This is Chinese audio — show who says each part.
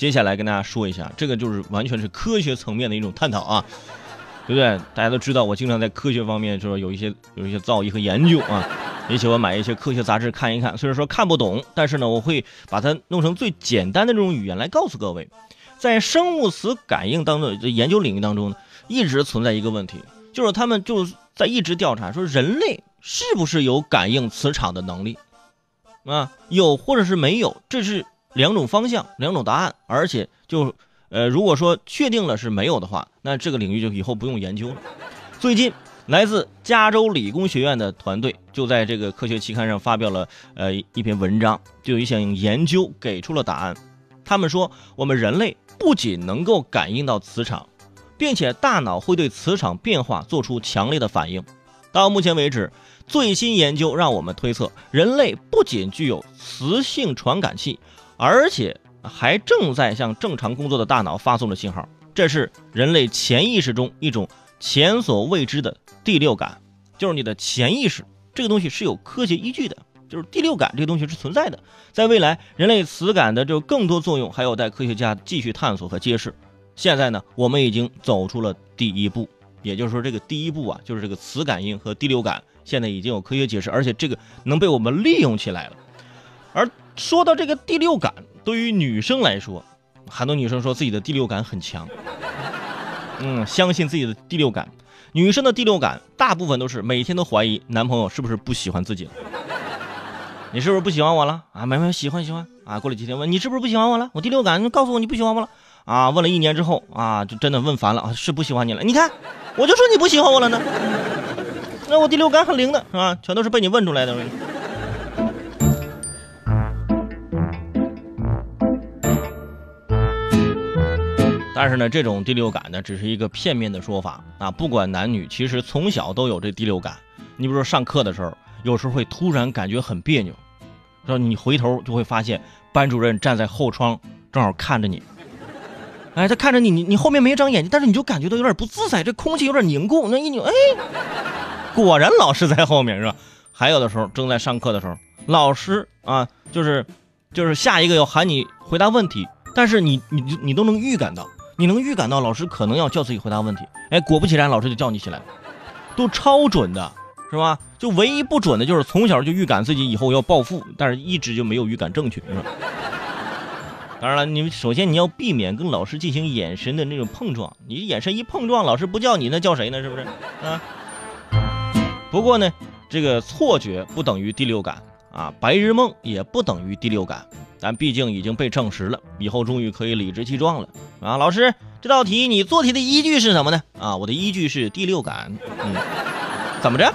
Speaker 1: 接下来跟大家说一下，这个就是完全是科学层面的一种探讨啊，对不对？大家都知道，我经常在科学方面就是有一些有一些造诣和研究啊，也喜欢买一些科学杂志看一看。虽然说看不懂，但是呢，我会把它弄成最简单的这种语言来告诉各位。在生物磁感应当中，研究领域当中呢，一直存在一个问题，就是他们就在一直调查说人类是不是有感应磁场的能力啊，有或者是没有，这是。两种方向，两种答案，而且就，呃，如果说确定了是没有的话，那这个领域就以后不用研究了。最近，来自加州理工学院的团队就在这个科学期刊上发表了呃一篇文章，就一项研究给出了答案。他们说，我们人类不仅能够感应到磁场，并且大脑会对磁场变化做出强烈的反应。到目前为止，最新研究让我们推测，人类不仅具有磁性传感器。而且还正在向正常工作的大脑发送着信号，这是人类潜意识中一种前所未知的第六感，就是你的潜意识这个东西是有科学依据的，就是第六感这个东西是存在的。在未来，人类磁感的就更多作用还有待科学家继续探索和揭示。现在呢，我们已经走出了第一步，也就是说，这个第一步啊，就是这个磁感应和第六感，现在已经有科学解释，而且这个能被我们利用起来了，而。说到这个第六感，对于女生来说，很多女生说自己的第六感很强，嗯，相信自己的第六感。女生的第六感大部分都是每天都怀疑男朋友是不是不喜欢自己了。你是不是不喜欢我了啊？没没喜欢喜欢啊。过了几天问你是不是不喜欢我了？我第六感告诉我你不喜欢我了啊。问了一年之后啊，就真的问烦了啊，是不喜欢你了。你看，我就说你不喜欢我了呢。那我第六感很灵的是吧？全都是被你问出来的。但是呢，这种第六感呢，只是一个片面的说法啊。不管男女，其实从小都有这第六感。你比如说上课的时候，有时候会突然感觉很别扭，说你回头就会发现班主任站在后窗，正好看着你。哎，他看着你，你你后面没长眼睛，但是你就感觉到有点不自在，这空气有点凝固。那一扭，哎，果然老师在后面是吧？还有的时候正在上课的时候，老师啊，就是就是下一个要喊你回答问题，但是你你你都能预感到。你能预感到老师可能要叫自己回答问题，哎，果不其然，老师就叫你起来了，都超准的，是吧？就唯一不准的就是从小就预感自己以后要暴富，但是一直就没有预感正确，是吧？当然了，你首先你要避免跟老师进行眼神的那种碰撞，你眼神一碰撞，老师不叫你，那叫谁呢？是不是？啊？不过呢，这个错觉不等于第六感啊，白日梦也不等于第六感。但毕竟已经被证实了，以后终于可以理直气壮了啊！老师，这道题你做题的依据是什么呢？啊，我的依据是第六感。嗯，怎么着？